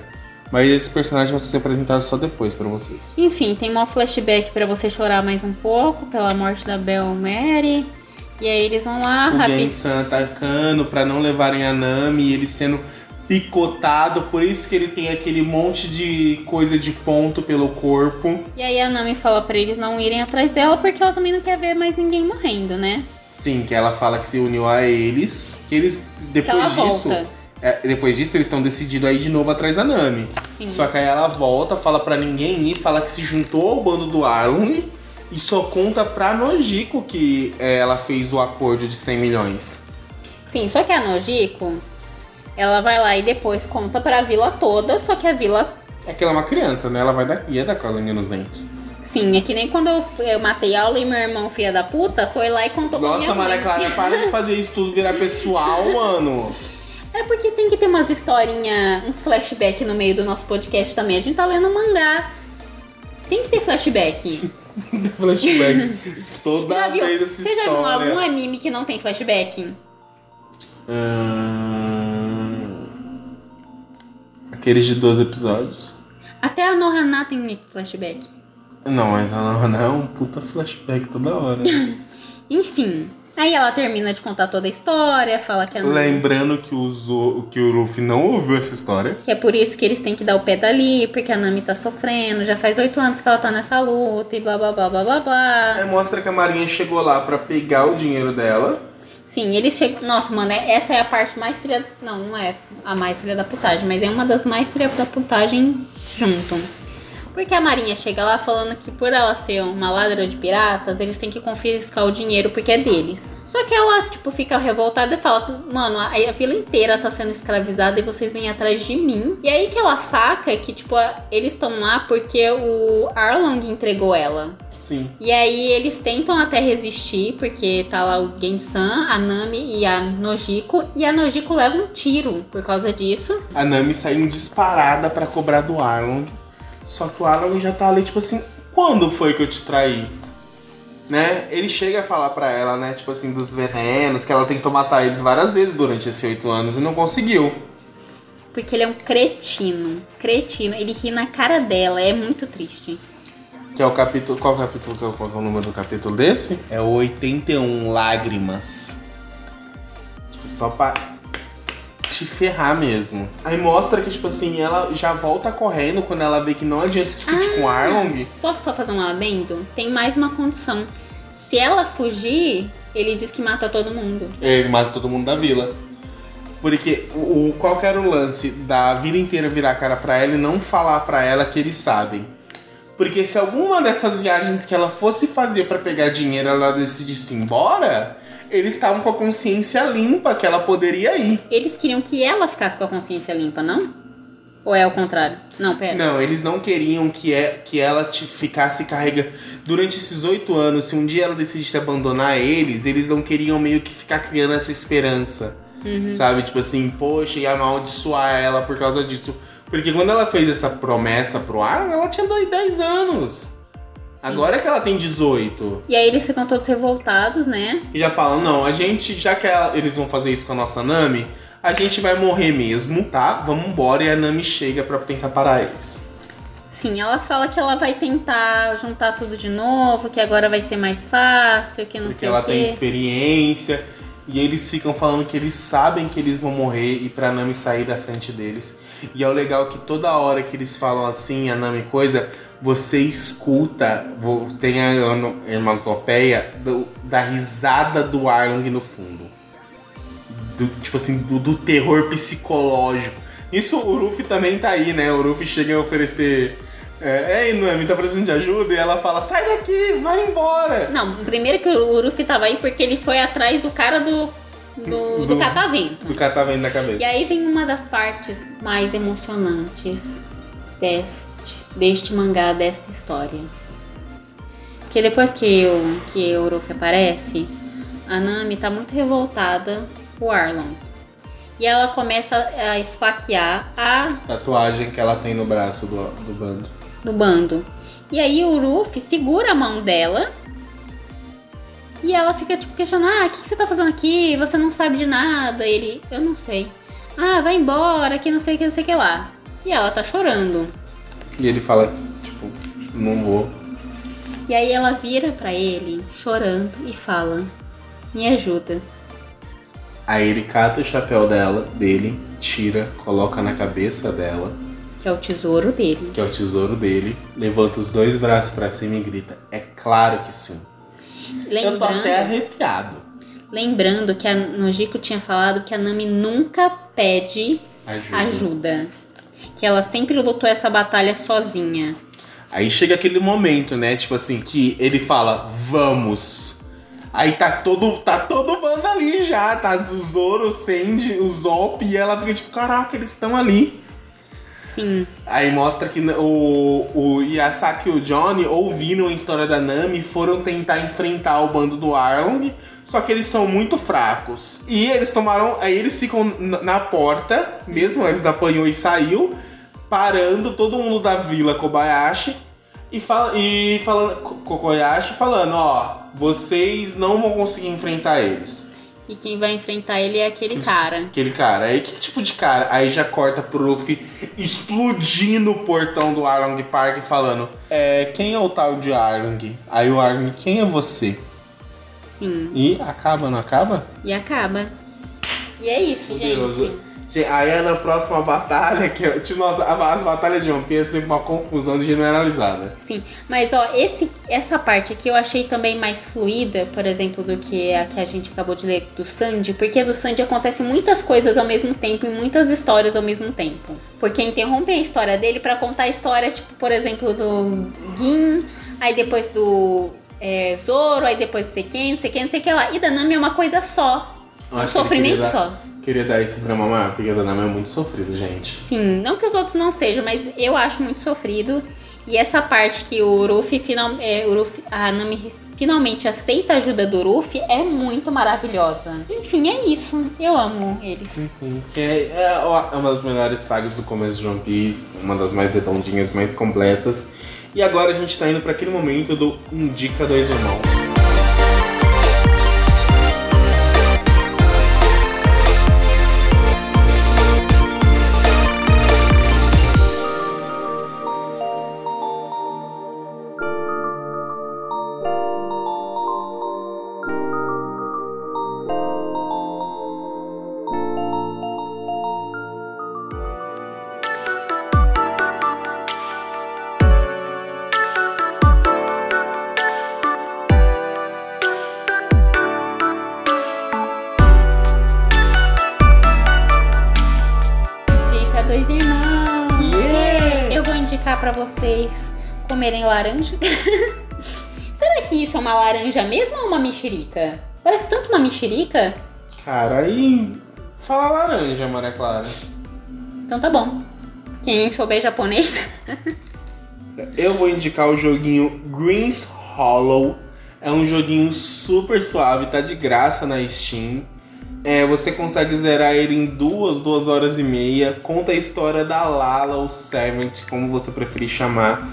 Speaker 2: Mas esse personagem vai ser apresentado só depois pra vocês.
Speaker 1: Enfim, tem um flashback pra você chorar mais um pouco pela morte da Bel Mary. E aí eles vão lá,
Speaker 2: O. Gensan atacando pra não levarem a Nami e ele sendo picotado. Por isso que ele tem aquele monte de coisa de ponto pelo corpo.
Speaker 1: E aí a Nami fala pra eles não irem atrás dela porque ela também não quer ver mais ninguém morrendo, né?
Speaker 2: Sim, que ela fala que se uniu a eles. Que eles,
Speaker 1: Que
Speaker 2: depois disso.
Speaker 1: volta.
Speaker 2: é, depois disso, eles estão decididos a ir de novo atrás da Nami.
Speaker 1: Sim.
Speaker 2: Só que aí ela volta, fala pra ninguém ir, fala que se juntou ao bando do Arlong e só conta pra Nojiko que é, ela fez o acordo de 100 milhões.
Speaker 1: Sim, só que a Nojiko, ela vai lá e depois conta pra vila toda, só que a vila.
Speaker 2: É que ela é uma criança, né? Ela vai dar, ia dar colinha nos dentes.
Speaker 1: Sim, é que nem quando eu, eu matei aula e meu irmão, filha da puta, foi lá e contou pra
Speaker 2: Nossa,
Speaker 1: minha
Speaker 2: Maria
Speaker 1: mãe.
Speaker 2: Clara, para de fazer isso tudo virar pessoal, mano.
Speaker 1: É porque tem que ter umas historinhas, uns flashback no meio do nosso podcast também. A gente tá lendo mangá. Tem que ter flashback.
Speaker 2: Flashback. Toda
Speaker 1: Já viu?
Speaker 2: vez essa
Speaker 1: Você já viu
Speaker 2: história.
Speaker 1: algum anime que não tem flashback?
Speaker 2: Hum... Aqueles de 12 episódios.
Speaker 1: Até a Nohana tem flashback.
Speaker 2: Não, mas a Ana é um puta flashback toda hora.
Speaker 1: Enfim. Aí ela termina de contar toda a história, fala que a Nami-
Speaker 2: Lembrando que o, Zo, que o Luffy não ouviu essa história.
Speaker 1: Que é por isso que eles têm que dar o pé dali, porque a Nami tá sofrendo, já faz oito anos que ela tá nessa luta e blá blá blá blá blá blá.
Speaker 2: Aí mostra que a Marinha chegou lá pra pegar o dinheiro dela.
Speaker 1: Sim, eles chegam. Nossa, mano, é- essa é a parte mais filha. Não, não é a mais filha da putagem, mas é uma das mais filha da putagem junto. Porque a Marinha chega lá falando que por ela ser uma ladra de piratas, eles têm que confiscar o dinheiro porque é deles. Só que ela, tipo, fica revoltada e fala: Mano, a, a vila inteira tá sendo escravizada e vocês vêm atrás de mim. E aí que ela saca que, tipo, a- eles estão lá porque o Arlong entregou ela.
Speaker 2: Sim.
Speaker 1: E aí eles tentam até resistir, porque tá lá o Gensan, a Nami e a Nojiko. E a Nojiko leva um tiro por causa disso.
Speaker 2: A Nami saiu disparada pra cobrar do Arlong. Só que o Arlong já tá ali, tipo assim, quando foi que eu te traí? Né? Ele chega a falar pra ela, né, tipo assim, dos venenos, que ela tentou matar ele várias vezes durante esses oito anos e não conseguiu.
Speaker 1: Porque ele é um cretino. Cretino. Ele ri na cara dela. É muito triste.
Speaker 2: Que é o capítulo. Qual capítulo? Qual qual é o número do capítulo desse? É o 81 Lágrimas. Tipo, só pra te ferrar mesmo. Aí mostra que, tipo assim, ela já volta correndo quando ela vê que não adianta discutir com o Arlong.
Speaker 1: Posso só fazer um adendo? Tem mais uma condição. Se ela fugir, ele diz que mata todo mundo.
Speaker 2: Ele mata todo mundo da vila. Porque o, o- qual que era o lance da vila inteira virar a cara pra ela e não falar pra ela que eles sabem? Porque se alguma dessas viagens que ela fosse fazer pra pegar dinheiro ela decidisse ir embora, eles estavam com a consciência limpa que ela poderia ir.
Speaker 1: Eles queriam que ela ficasse com a consciência limpa, não? Ou é o contrário? Não, pera.
Speaker 2: Não, eles não queriam que, é, que ela te ficasse carregando. Durante esses oito anos, se um dia ela decidisse abandonar eles, eles não queriam meio que ficar criando essa esperança. Sabe? Tipo assim, poxa, e amaldiçoar ela por causa disso. Porque quando ela fez essa promessa pro Aaron, ela tinha dois- 10 anos. Agora que ela tem 18.
Speaker 1: E aí eles ficam todos revoltados, né?
Speaker 2: E já falam, não, a gente, já que ela- eles vão fazer isso com a nossa Nami, a gente vai morrer mesmo, tá? Vamos embora. E a Nami chega pra tentar parar eles.
Speaker 1: Sim, ela fala que ela vai tentar juntar tudo de novo, que agora vai ser mais fácil, que não
Speaker 2: Porque
Speaker 1: sei
Speaker 2: ela
Speaker 1: o
Speaker 2: tem
Speaker 1: quê.
Speaker 2: experiência. E eles ficam falando que eles sabem que eles vão morrer e pra Nami sair da frente deles. E é o legal que toda hora que eles falam assim, a Nami coisa, você escuta, tem a hermatopeia da risada do Arlong no fundo. Do, tipo assim, do, do terror psicológico. Isso o Ruffy também tá aí, né? O Ruffy chega a oferecer é, Ei, Nami, tá precisando de ajuda? E ela fala, sai daqui, vai embora.
Speaker 1: Não, primeiro que o Luffy tava aí porque ele foi atrás do cara do, do, do, do catavento.
Speaker 2: Do catavento na cabeça.
Speaker 1: E aí vem uma das partes mais emocionantes deste, deste mangá, desta história. Porque depois que o, que o Luffy aparece, a Nami tá muito revoltada com o Arlong. E ela começa a esfaquear a
Speaker 2: tatuagem que ela tem no braço do, do bando
Speaker 1: no bando. E aí o Ruff segura a mão dela e ela fica tipo questionando: Ah, o que, que, você tá fazendo aqui? Você não sabe de nada. E ele, eu não sei. Ah, vai embora, que não sei o que, não sei o que lá. E ela tá chorando.
Speaker 2: E ele fala, tipo, não vou.
Speaker 1: E aí ela vira para ele, chorando, e fala: Me ajuda.
Speaker 2: Aí ele cata o chapéu dela, dele, tira, coloca na cabeça dela
Speaker 1: que é o tesouro dele.
Speaker 2: Que é o tesouro dele. Levanta os dois braços para cima e grita: É claro que sim. Lembrando, Eu tô até arrepiado.
Speaker 1: Lembrando que a Nojiko tinha falado que a Nami nunca pede ajuda. ajuda. Que ela sempre lutou essa batalha sozinha.
Speaker 2: Aí chega aquele momento, né? Tipo assim, que ele fala, vamos. Aí tá todo, tá todo mundo ali já, tá? O Zoro, o Sandy, o Zop, e ela fica tipo, caraca, eles estão ali.
Speaker 1: Sim.
Speaker 2: Aí mostra que o, o Yasaki e o Johnny ouviram a história da Nami e foram tentar enfrentar o bando do Arlong, só que eles são muito fracos. E eles tomaram. Aí eles ficam na porta, mesmo eles apanhou e saiu, parando todo mundo da vila Kobayashi e, fala, e falando. Kokoyashi falando, ó, vocês não vão conseguir enfrentar eles.
Speaker 1: E quem vai enfrentar ele é aquele cara.
Speaker 2: Aquele cara. Aí que tipo de cara? Aí já corta pro Luffy explodindo o portão do Arlong Park falando: É, quem é o tal de Arlong? Aí o Arlong, quem é você?
Speaker 1: Sim.
Speaker 2: E acaba, não acaba?
Speaker 1: E acaba. E é isso, Deus. gente.
Speaker 2: Aí é na próxima batalha, que tipo, nossa, as batalhas de One Piece é sempre uma confusão generalizada.
Speaker 1: Sim, mas ó, esse, essa parte aqui eu achei também mais fluida, por exemplo, do que a que a gente acabou de ler do Sandy, porque do Sandy acontece muitas coisas ao mesmo tempo e muitas histórias ao mesmo tempo. Porque interrompe a história dele para contar a história, tipo, por exemplo, do Gin, aí depois do é, Zoro, aí depois do Seken, não sei quem, não sei que lá. E da Nami é uma coisa só. Um sofrimento só.
Speaker 2: Queria dar esse drama maior, porque a Danama é muito sofrido, gente.
Speaker 1: Sim, não que os outros não sejam, mas eu acho muito sofrido. E essa parte que o Ruffy, final, é, a Nami finalmente aceita a ajuda do Ruffy é muito maravilhosa. Enfim, é isso. Eu amo eles.
Speaker 2: Enfim, é, é uma das melhores sagas do começo de One Piece, uma das mais redondinhas, mais completas. E agora a gente tá indo para aquele momento do Indica Dois Irmãos.
Speaker 1: Comerem laranja. Será que isso é uma laranja mesmo ou uma mexerica? Parece tanto uma mexerica.
Speaker 2: Cara, aí. Fala laranja, Maria Clara.
Speaker 1: Então tá bom. Quem souber japonês.
Speaker 2: Eu vou indicar o joguinho Greens Hollow. É um joguinho super suave, tá de graça na Steam. É, você consegue zerar ele em duas, duas horas e meia. Conta a história da Lala, ou Servant, como você preferir chamar.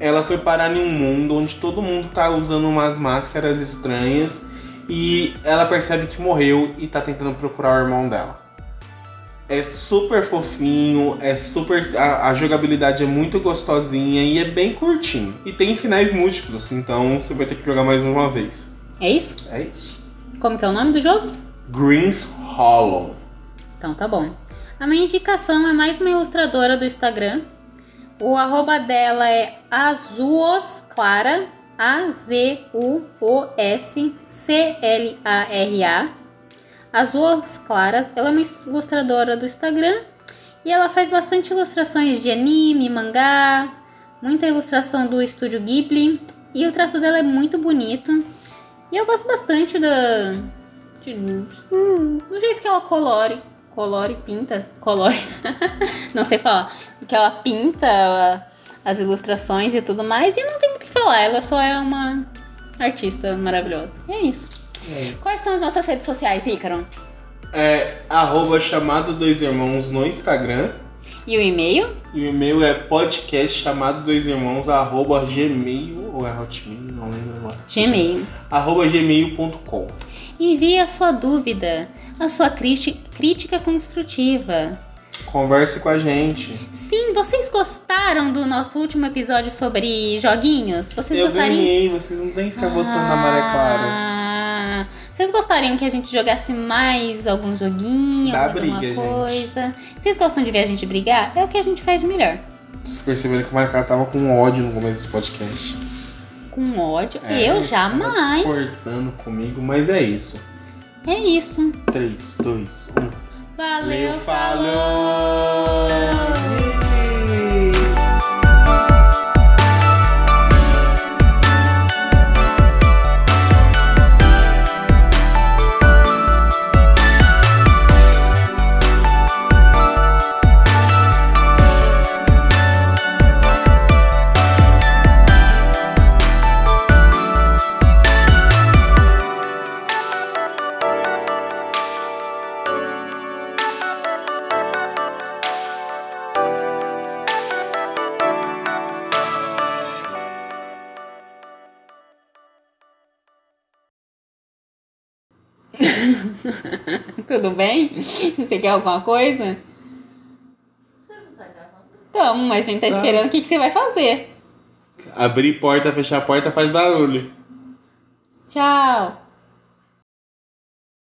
Speaker 2: Ela foi parar em um mundo onde todo mundo tá usando umas máscaras estranhas e ela percebe que morreu e tá tentando procurar o irmão dela. É super fofinho, é super. A, a, jogabilidade é muito gostosinha e é bem curtinho. E tem finais múltiplos, então você vai ter que jogar mais uma vez.
Speaker 1: É isso?
Speaker 2: É isso.
Speaker 1: Como que é o nome do jogo?
Speaker 2: Greens Hollow.
Speaker 1: Então tá bom. A minha indicação é mais uma ilustradora do Instagram. O arroba dela é Azuosclara, A-Z-U-O-S-C-L-A-R-A. Azuos Claras, ela é uma ilustradora do Instagram e ela faz bastante ilustrações de anime, mangá, muita ilustração do estúdio Ghibli e o traço dela é muito bonito. E eu gosto bastante da de, hum, do jeito que ela colore, colore, pinta, colore, não sei falar, que ela pinta as ilustrações e tudo mais e não tem muito o que falar, ela só é uma artista maravilhosa. E é isso.
Speaker 2: É isso.
Speaker 1: Quais são as nossas redes sociais, Ícaro?
Speaker 2: É arroba chamado dois irmãos no Instagram.
Speaker 1: E o e-mail?
Speaker 2: E o e-mail é podcast chamado dois irmãos arroba gmail ou é hotmail, não lembro agora.
Speaker 1: Gmail.
Speaker 2: Arroba gmail.com.
Speaker 1: Envie a sua dúvida, a sua crítica, construtiva.
Speaker 2: Converse com a gente.
Speaker 1: Sim, vocês gostaram do nosso último episódio sobre joguinhos? Vocês
Speaker 2: Eu
Speaker 1: gostariam?
Speaker 2: ganhei, vocês não têm que ficar botando na maré clara.
Speaker 1: Ah, Vocês gostariam que a gente jogasse mais algum joguinho,
Speaker 2: Dá
Speaker 1: alguma
Speaker 2: briga, gente.
Speaker 1: coisa? Vocês gostam de ver a gente brigar? É o que a gente faz de melhor.
Speaker 2: Vocês perceberam que o Maricara tava com ódio no começo desse podcast.
Speaker 1: Com ódio?
Speaker 2: É,
Speaker 1: eu jamais.
Speaker 2: Discordando comigo, mas é isso.
Speaker 1: É isso.
Speaker 2: 3, 2, 1.
Speaker 1: Valeu,
Speaker 2: falou!
Speaker 1: Tudo bem? Você quer alguma coisa? Então, mas a gente tá
Speaker 2: Tá.
Speaker 1: esperando o que, que você vai fazer.
Speaker 2: Abrir porta, fechar a porta faz barulho.
Speaker 1: Tchau.